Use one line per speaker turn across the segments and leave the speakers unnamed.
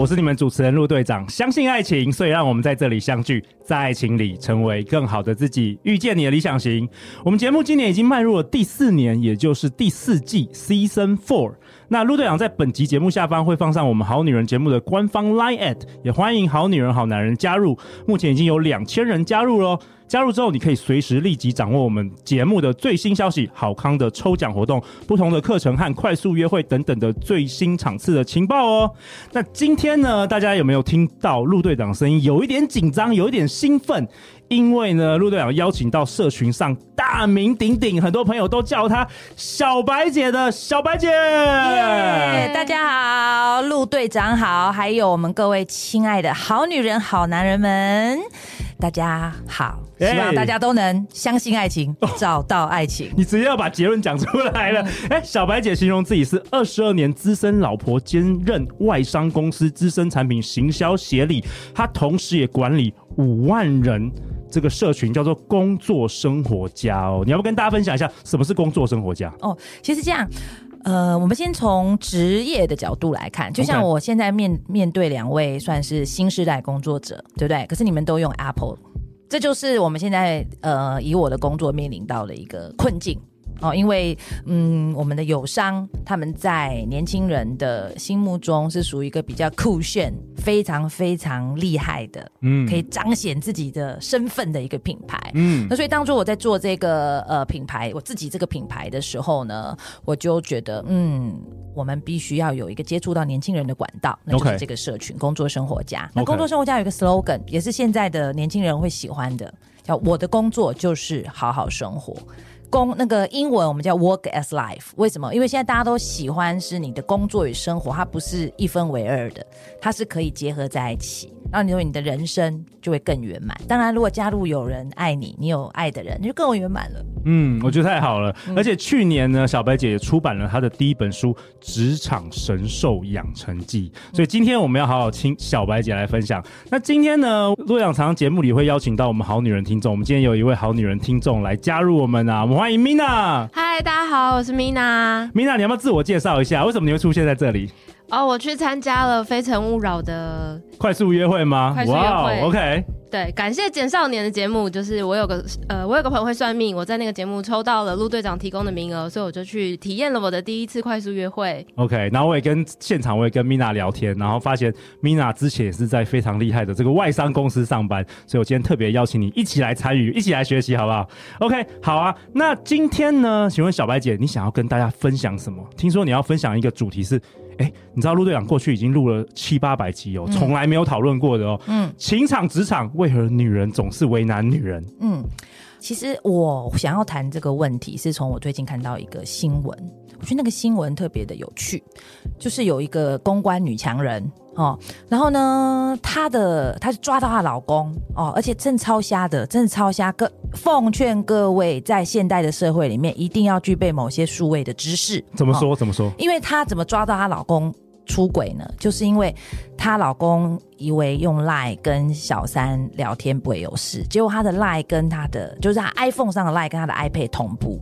我是你们主持人陆队长。相信爱情，所以让我们在这里相聚，在爱情里成为更好的自己，遇见你的理想型。我们节目今年已经迈入了第四年，也就是第四季 （Season Four）。那陆队长在本集节目下方会放上我们好女人节目的官方 Line@ 也欢迎好女人好男人加入。目前已经有两千人加入喽。加入之后，你可以随时立即掌握我们节目的最新消息、好康的抽奖活动、不同的课程和快速约会等等的最新场次的情报哦。那今天呢，大家有没有听到陆队长声音？有一点紧张，有一点兴奋。因为呢，陆队长邀请到社群上大名鼎鼎，很多朋友都叫她小白姐的小白姐。
大家好，陆队长好，还有我们各位亲爱的好女人、好男人们，大家好。希望大家都能相信爱情，欸、找到爱情。
你直接要把结论讲出来了。哎、欸，小白姐形容自己是二十二年资深老婆，兼任外商公司资深产品行销协理，她同时也管理五万人。这个社群叫做工作生活家哦，你要不跟大家分享一下什么是工作生活家？
哦，其实这样，呃，我们先从职业的角度来看，就像我现在面面对两位算是新时代工作者，对不对？可是你们都用 Apple，这就是我们现在呃以我的工作面临到的一个困境。哦，因为嗯，我们的友商他们在年轻人的心目中是属于一个比较酷炫、非常非常厉害的，嗯，可以彰显自己的身份的一个品牌，嗯。那所以当初我在做这个呃品牌，我自己这个品牌的时候呢，我就觉得嗯，我们必须要有一个接触到年轻人的管道，那就是这个社群.工作生活家。那工作生活家有一个 slogan，也是现在的年轻人会喜欢的，叫“我的工作就是好好生活”。工那个英文我们叫 work as life，为什么？因为现在大家都喜欢是你的工作与生活，它不是一分为二的，它是可以结合在一起。然后你说你的人生就会更圆满。当然，如果加入有人爱你，你有爱的人，你就更圆满了。
嗯，我觉得太好了。嗯。而且去年呢，小白姐也出版了她的第一本书《职场神兽养成记》，所以今天我们要好好听小白姐来分享。那今天呢，陆队长节目里会邀请到我们好女人听众，我们今天有一位好女人听众来加入我们啊，我们欢迎 Mina。
嗨，大家好，我是 Mina。
Mina，你要不要自我介绍一下？为什么你会出现在这里？
哦，我去参加了《非诚勿扰》的
快速约会吗？
快速约会
，wow，OK。
对，感谢简少年的节目，就是我有个呃，我有个朋友会算命，我在那个节目抽到了陆队长提供的名额，所以我就去体验了我的第一次快速约会。
OK，然后我也跟现场我也跟 Mina 聊天，然后发现 Mina 之前也是在非常厉害的这个外商公司上班，所以我今天特别邀请你一起来参与，一起来学习，好不好？OK，好啊。那今天呢，请问小白姐，你想要跟大家分享什么？听说你要分享一个主题是。哎，你知道陆队长过去已经录了七八百集哦，从来没有讨论过的哦。嗯，情场职场为何女人总是为难女人？
嗯，其实我想要谈这个问题，是从我最近看到一个新闻，我觉得那个新闻特别的有趣，就是有一个公关女强人。哦，然后呢，她的她就抓到她老公哦，而且正超瞎的，真的超瞎。各奉劝各位，在现代的社会里面，一定要具备某些数位的知识。
怎么说？哦、怎么说？
因为她怎么抓到她老公出轨呢？就是因为她老公以为用 Line 跟小三聊天不会有事，结果她的 Line 跟她的就是她 iPhone 上的 Line 跟她的 iPad 同步。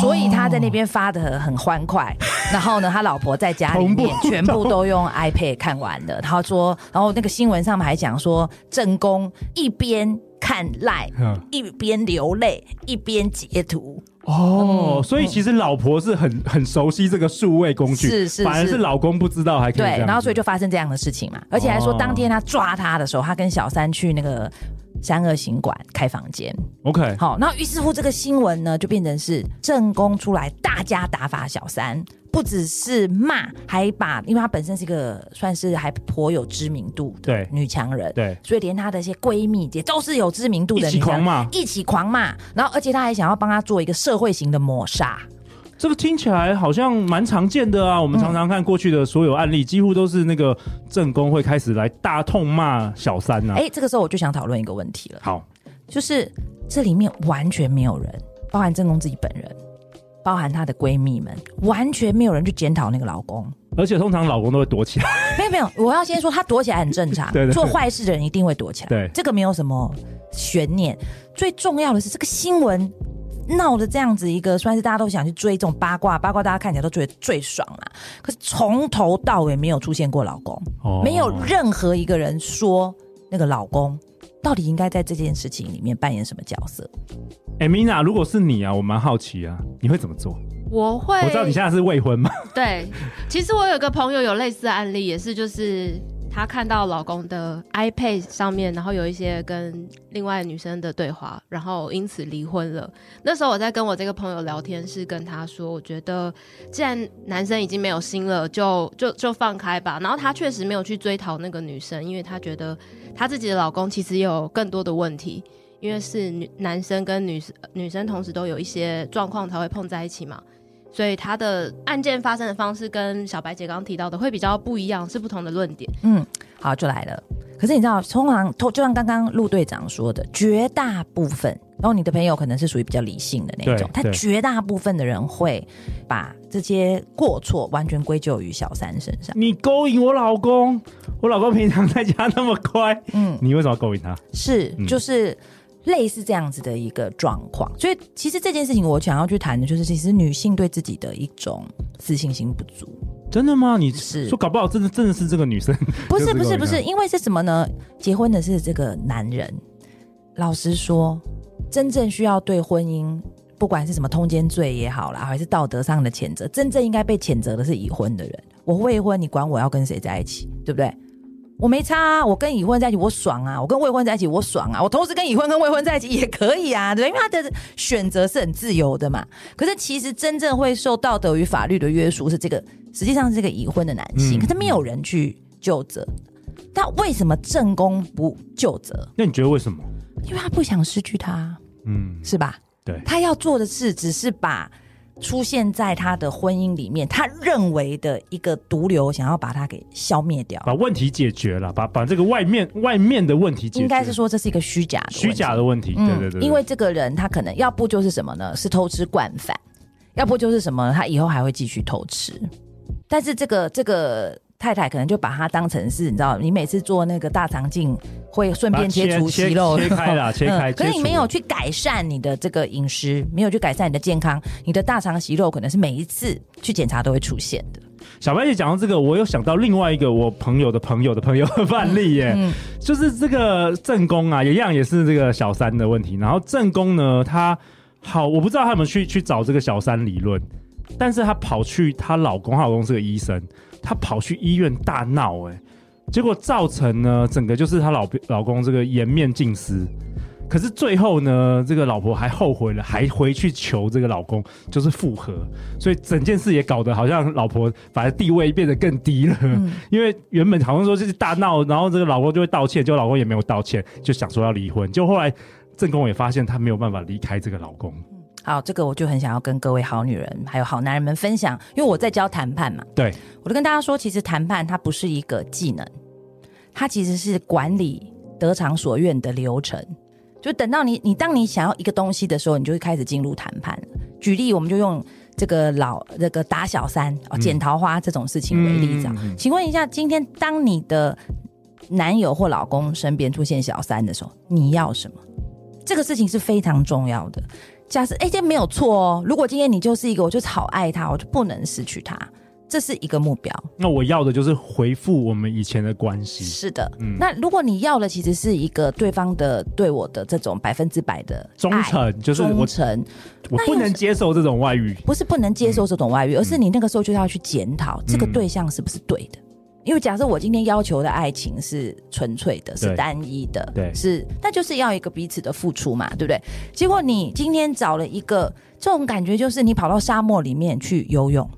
所以他在那边发的很欢快，然后呢，他老婆在家里面全部都用 iPad 看完了。他说，然后那个新闻上面还讲说，正宫一边看 Line，一边流泪，一边截图。
哦，所以其实老婆是很很熟悉这个数位工具，
是是，
反而是老公不知道还可以。
对，然后所以就发生这样的事情嘛，而且还说当天他抓他的时候，他跟小三去那个。三二行馆开房间
，OK，
好，那于是乎这个新闻呢，就变成是正宫出来大家打发小三，不只是骂，还把，因为她本身是一个算是还颇有知名度的女强人，
对，
所以连她的一些闺蜜也都是有知名度的，一起狂骂，一起狂骂，然后而且她还想要帮她做一个社会型的抹杀。
这个听起来好像蛮常见的啊！我们常常看过去的所有案例，嗯、几乎都是那个正宫会开始来大痛骂小三啊。
哎，这个时候我就想讨论一个问题了。
好，
就是这里面完全没有人，包含正宫自己本人，包含她的闺蜜们，完全没有人去检讨那个老公。
而且通常老公都会躲起来。
没有没有，我要先说他躲起来很正常。
对，对对，
做坏事的人一定会躲起来。
对，
这个没有什么悬念。最重要的是这个新闻闹的这样子一个，算是大家都想去追这种八卦，八卦大家看起来都觉得最爽啦。可是从头到尾没有出现过老公，哦，没有任何一个人说那个老公到底应该在这件事情里面扮演什么角色。
哎，Mina，如果是你啊，我蛮好奇啊，你会怎么做？
我会，
我知道你现在是未婚吗？
对，其实我有个朋友有类似的案例，也是就是她看到老公的 iPad 上面，然后有一些跟另外女生的对话，然后因此离婚了。那时候我在跟我这个朋友聊天，是跟他说，我觉得既然男生已经没有心了，就就就放开吧。然后他确实没有去追讨那个女生，因为他觉得他自己的老公其实有更多的问题，因为是女男生跟女女生同时都有一些状况才会碰在一起嘛。所以他的案件发生的方式跟小白姐刚刚提到的会比较不一样，是不同的论点。
嗯，好，就来了。可是你知道，通常就像刚刚陆队长说的，绝大部分，然后你的朋友可能是属于比较理性的那种，他绝大部分的人会把这些过错完全归咎于小三身上。
你勾引我老公，我老公平常在家那么乖，嗯，你为什么要勾引他？
是，就是。类似这样子的一个状况，所以其实这件事情我想要去谈的就是，其实女性对自己的一种自信心不足。
真的吗？你是说搞不好真的真的是这个女生？
不是 不是不是，因为是什么呢？结婚的是这个男人。老实说，真正需要对婚姻，不管是什么通奸罪也好啦，还是道德上的谴责，真正应该被谴责的是已婚的人。我未婚，你管我要跟谁在一起，对不对？我没差啊，我跟已婚在一起我爽啊，我跟未婚在一起我爽啊，我同时跟已婚跟未婚在一起也可以啊，对，因为他的选择是很自由的嘛。可是其实真正会受道德与法律的约束是这个，实际上是这个已婚的男性，嗯、可是没有人去就责。但为什么正宫不就责？
那你觉得为什么？
因为他不想失去他，嗯，是吧？
对，
他要做的事只是把。出现在他的婚姻里面，他认为的一个毒瘤，想要把它给消灭掉，
把问题解决了，把把这个外面外面的问题解决。
应该是说这是一个虚假的
虚假的问题，对对对，对。
因为这个人他可能要不就是什么呢？是偷吃惯犯，要不就是什么？他以后还会继续偷吃。但是这个这个。太太可能就把它当成是，你知道，你每次做那个大肠镜会顺便切除息肉，
切开了，切开。
可是你没有去改善你的这个饮食，没有去改善你的健康，你的大肠息肉可能是每一次去检查都会出现的。
小白姐讲到这个，我有想到另外一个我朋友的朋友的 朋友的范例耶，嗯、就是这个正宫啊，一样也是这个小三的问题。然后正宫呢，他好，我不知道他有没有去去找这个小三理论，但是他跑去她老公，她老公是个医生。她跑去医院大闹，哎，结果造成呢，整个就是她老老公这个颜面尽失。可是最后呢，这个老婆还后悔了，还回去求这个老公就是复合，所以整件事也搞得好像老婆反而地位变得更低了。嗯、因为原本好像说就是大闹，然后这个老公就会道歉，结果老公也没有道歉，就想说要离婚。就后来正宫也发现她没有办法离开这个老公。
好，这个我就很想要跟各位好女人还有好男人们分享，因为我在教谈判嘛。
对，
我就跟大家说，其实谈判它不是一个技能，它其实是管理得偿所愿的流程。就等到你，你当你想要一个东西的时候，你就会开始进入谈判。举例，我们就用这个老这个打小三、哦、捡桃花这种事情为例子。嗯、请问一下，今天当你的男友或老公身边出现小三的时候，你要什么？这个事情是非常重要的。假设哎，这没有错哦。如果今天你就是一个，我就是好爱他，我就不能失去他，这是一个目标。
那我要的就是回复我们以前的关系。
是的，嗯。那如果你要的其实是一个对方的对我的这种百分之百的
忠诚，就是
忠诚，
我不能接受这种外遇。
不是不能接受这种外遇，嗯，而是你那个时候就要去检讨这个对象是不是对的。因为假设我今天要求的爱情是纯粹的，是单一的，
对，
是，那就是要一个彼此的付出嘛，对不对？结果你今天找了一个这种感觉，就是你跑到沙漠里面去游泳，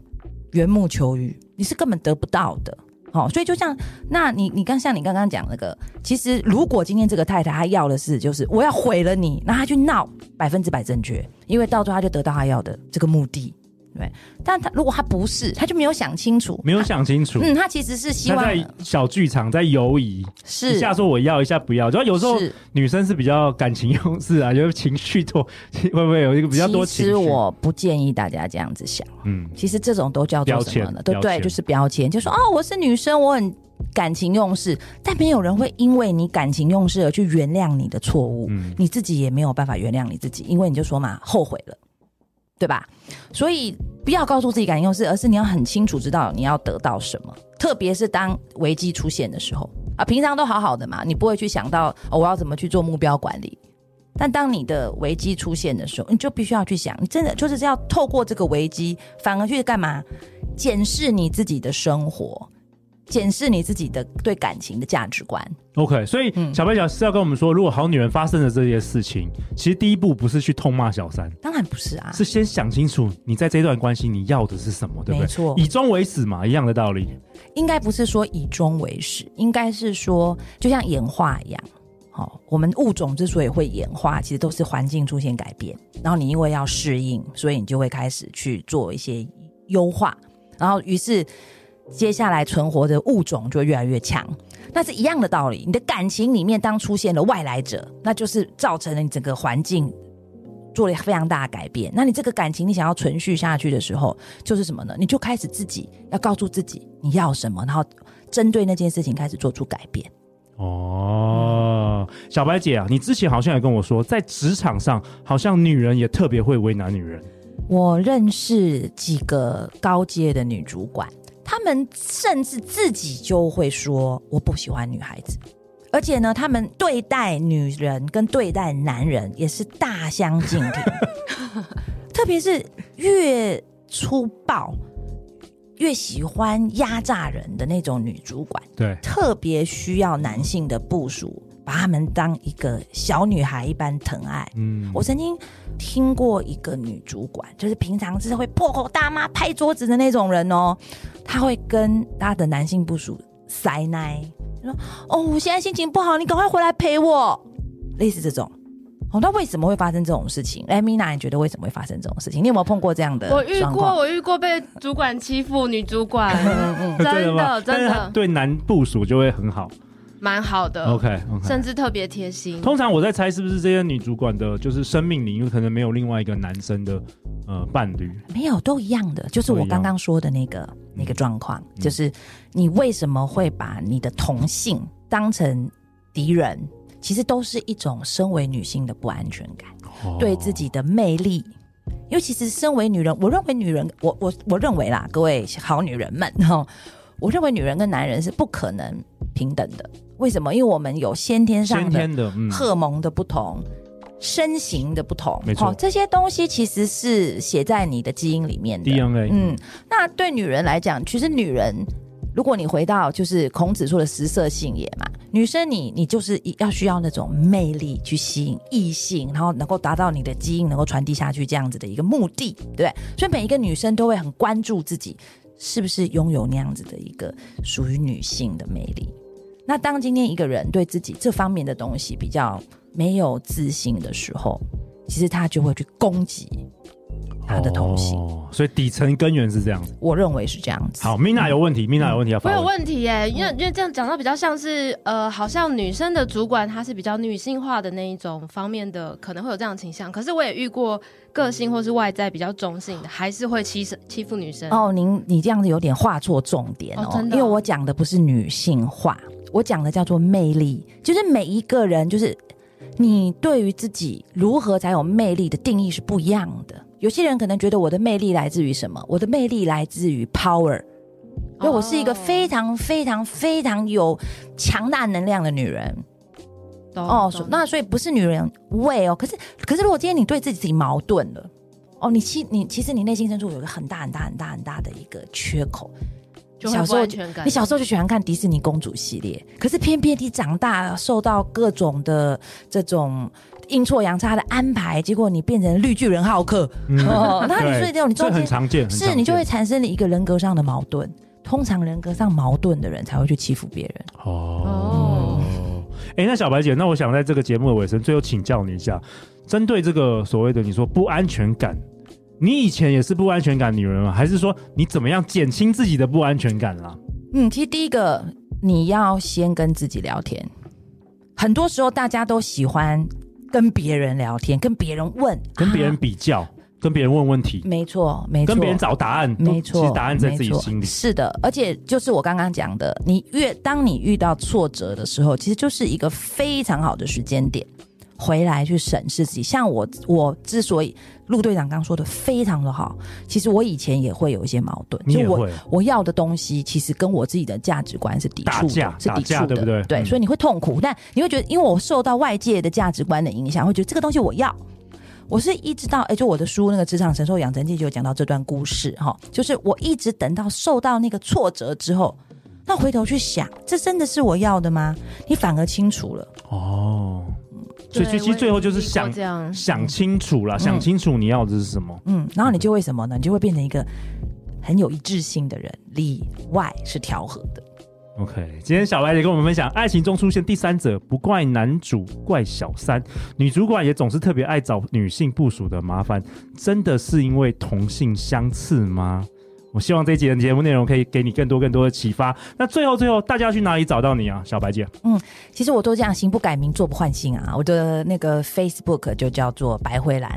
缘木求鱼，你是根本得不到的。好、哦，所以就像那你你刚像你刚刚讲那个，其实如果今天这个太太她要的是就是我要毁了你，那她去闹百分之百正确，因为到最后她就得到她要的这个目的。对，但他如果他不是，他就没有想清楚，
没有想清楚。
嗯，他其实是希望
在小剧场在犹疑，
是
一下说我要，一下不要。主要有时候女生是比较感情用事啊，就是情绪多，会不会有一个比较多情绪？
其实我不建议大家这样子想。嗯，其实这种都叫做什么呢？对对，就是标签，就说哦，我是女生，我很感情用事，但没有人会因为你感情用事而去原谅你的错误。嗯，你自己也没有办法原谅你自己，因为你就说嘛，后悔了。对吧？所以不要告诉自己感情用事，而是你要很清楚知道你要得到什么。特别是当危机出现的时候啊，平常都好好的嘛，你不会去想到，我要怎么去做目标管理。但当你的危机出现的时候，你就必须要去想，你真的就是要透过这个危机，反而去干嘛？检视你自己的生活。检视你自己的对感情的价值观。
OK，所以小白讲是要跟我们说，如果好女人发生了这些事情，其实第一步不是去痛骂小三，
当然不是啊，
是先想清楚你在这段关系你要的是什么，对不对？
没错，
以终为始嘛，一样的道理。
应该不是说以终为始，应该是说就像演化一样，好，我们物种之所以会演化，其实都是环境出现改变，然后你因为要适应，所以你就会开始去做一些优化，然后于是。接下来存活的物种就会越来越强，那是一样的道理。你的感情里面当出现了外来者，那就是造成了你整个环境做了非常大的改变。那你这个感情你想要存续下去的时候，就是什么呢？你就开始自己要告诉自己你要什么，然后针对那件事情开始做出改变。
哦，小白姐啊，你之前好像也跟我说，在职场上好像女人也特别会为难女人。
我认识几个高阶的女主管。他们甚至自己就会说：“我不喜欢女孩子。”而且呢，他们对待女人跟对待男人也是大相径庭。特别是越粗暴、越喜欢压榨人的那种女主管，
对，
特别需要男性的部署。把他们当一个小女孩一般疼爱。嗯，我曾经听过一个女主管，就是平常是会破口大骂、拍桌子的那种人哦。她会跟他的男性部属塞奶，说：“哦，我现在心情不好，你赶快回来陪我。”类似这种。哦，那为什么会发生这种事情？哎，Mina，你觉得为什么会发生这种事情？你有没有碰过这样的？
我遇过，我遇过被主管欺负女主管，真 的真的，
对男部署就会很好。
蛮好的
，OK，, okay
甚至特别贴心。
通常我在猜，是不是这些女主管的，就是生命里，因为可能没有另外一个男生的呃伴侣，
没有，都一样的，就是我刚刚说的那个那个状况，嗯、就是你为什么会把你的同性当成敌人？其实都是一种身为女性的不安全感，哦、对自己的魅力。因为其实身为女人，我认为女人，我我我认为啦，各位好女人们哈，我认为女人跟男人是不可能平等的。为什么？因为我们有先天上的荷尔蒙的不同，嗯、身形的不同，
没错、哦，
这些东西其实是写在你的基因里面的。
DNA，
嗯，那对女人来讲，其实女人，如果你回到就是孔子说的食色性也嘛，女生你你就是要需要那种魅力去吸引异性，然后能够达到你的基因能够传递下去这样子的一个目的，对不对？所以每一个女生都会很关注自己是不是拥有那样子的一个属于女性的魅力。那当今天一个人对自己这方面的东西比较没有自信的时候，其实他就会去攻击他的同性。
哦，所以底层根源是这样子。
我认为是这样子。
好，Mina 有问题，Mina 有问题要。
我有问题耶，因为因为这样讲到比较像是呃，好像女生的主管她是比较女性化的那一种方面的，可能会有这样的倾向。可是我也遇过个性或是外在比较中性的，还是会欺欺负女生。
哦，您你这样子有点画错重点哦，哦真的哦，因为我讲的不是女性化。我讲的叫做魅力，就是每一个人，就是你对于自己如何才有魅力的定义是不一样的。有些人可能觉得我的魅力来自于什么？我的魅力来自于 power，因为我是一个非常非常非常有强大能量的女人。哦，那所以不是女人味哦。可是，可是如果今天你对自己自己矛盾了，哦，你其你其实你内心深处有一个很大很大很大很大的一个缺口。小时候，你小时候就喜欢看迪士尼公主系列，可是偏偏你长大受到各种的这种阴错阳差的安排，结果你变成绿巨人浩克。嗯、哦，那你所以这种你中间
很常见，
是你就会产生了一个人格上的矛盾。通常人格上矛盾的人才会去欺负别人。
哦，哎、嗯欸，那小白姐，那我想在这个节目的尾声，最后请教你一下，针对这个所谓的你说不安全感。你以前也是不安全感女人吗？还是说你怎么样减轻自己的不安全感啦？
嗯，其实第一个你要先跟自己聊天。很多时候大家都喜欢跟别人聊天，跟别人问，
跟别人比较，啊、跟别人问问题。
没错，没错。
跟别人找答案，
没错。其
实答案在自己心里。
是的，而且就是我刚刚讲的，你越当你遇到挫折的时候，其实就是一个非常好的时间点。回来去审视自己，像我，我之所以陆队长刚说的非常的好，其实我以前也会有一些矛盾。就我我要的东西，其实跟我自己的价值观是抵触的，是抵触的，
对不对？
对，所以你会痛苦，但你会觉得，因为我受到外界的价值观的影响，会觉得这个东西我要。我是一直到哎，就我的书那个《职场神兽养成记》就有讲到这段故事哈，就是我一直等到受到那个挫折之后，那回头去想，这真的是我要的吗？你反而清楚了哦。
所以其实最后就是想想清楚了，嗯、想清楚你要的是什么。
嗯，然后你就会什么呢？你就会变成一个很有一致性的人，里外是调和的。
OK，今天小白姐跟我们分享，爱情中出现第三者，不怪男主，怪小三。女主管也总是特别爱找女性部署的麻烦，真的是因为同性相斥吗？我希望这一集的节目内容可以给你更多更多的启发。那最后最后，大家要去哪里找到你啊，小白姐？
嗯，其实我都这样，行不改名，坐不换姓啊。我的那个 Facebook 就叫做白灰兰。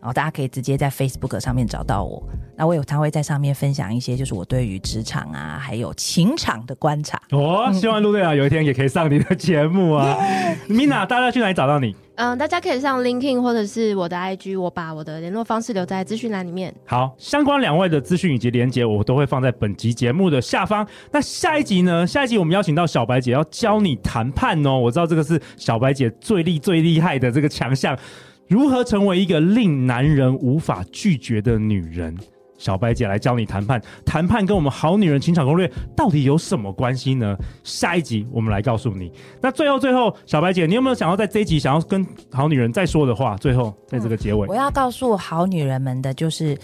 然后大家可以直接在 Facebook 上面找到我。那我有常会在上面分享一些，就是我对于职场啊，还有情场的观察。
哦，希望陆队长有一天也可以上你的节目啊。Mina，大家去哪里找到你？
嗯，大家可以上 l i n k i n 或者是我的 IG，我把我的联络方式留在资讯栏里面。
好，相关两位的资讯以及连接，我都会放在本集节目的下方。那下一集呢？下一集我们邀请到小白姐要教你谈判哦。我知道这个是小白姐最厉最厉害的这个强项。如何成为一个令男人无法拒绝的女人？小白姐来教你谈判。谈判跟我们好女人情场攻略到底有什么关系呢？下一集我们来告诉你。那最后最后，小白姐，你有没有想要在这一集想要跟好女人再说的话？最后在这个结尾，
嗯、我要告诉好女人们的就是，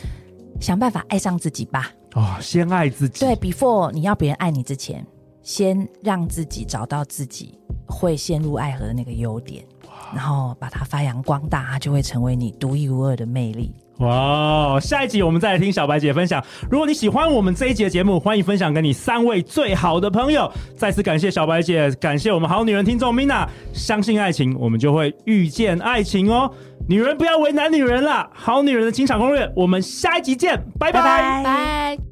想办法爱上自己吧。
哦，先爱自己。
对，before 你要别人爱你之前，先让自己找到自己会陷入爱河的那个优点。然后把它发扬光大，它就会成为你独一无二的魅力。
哇！下一集我们再来听小白姐分享。如果你喜欢我们这一集的节目，欢迎分享给你三位最好的朋友。再次感谢小白姐，感谢我们好女人听众 Mina。相信爱情，我们就会遇见爱情哦。女人不要为难女人啦！好女人的情场攻略，我们下一集见，拜拜拜。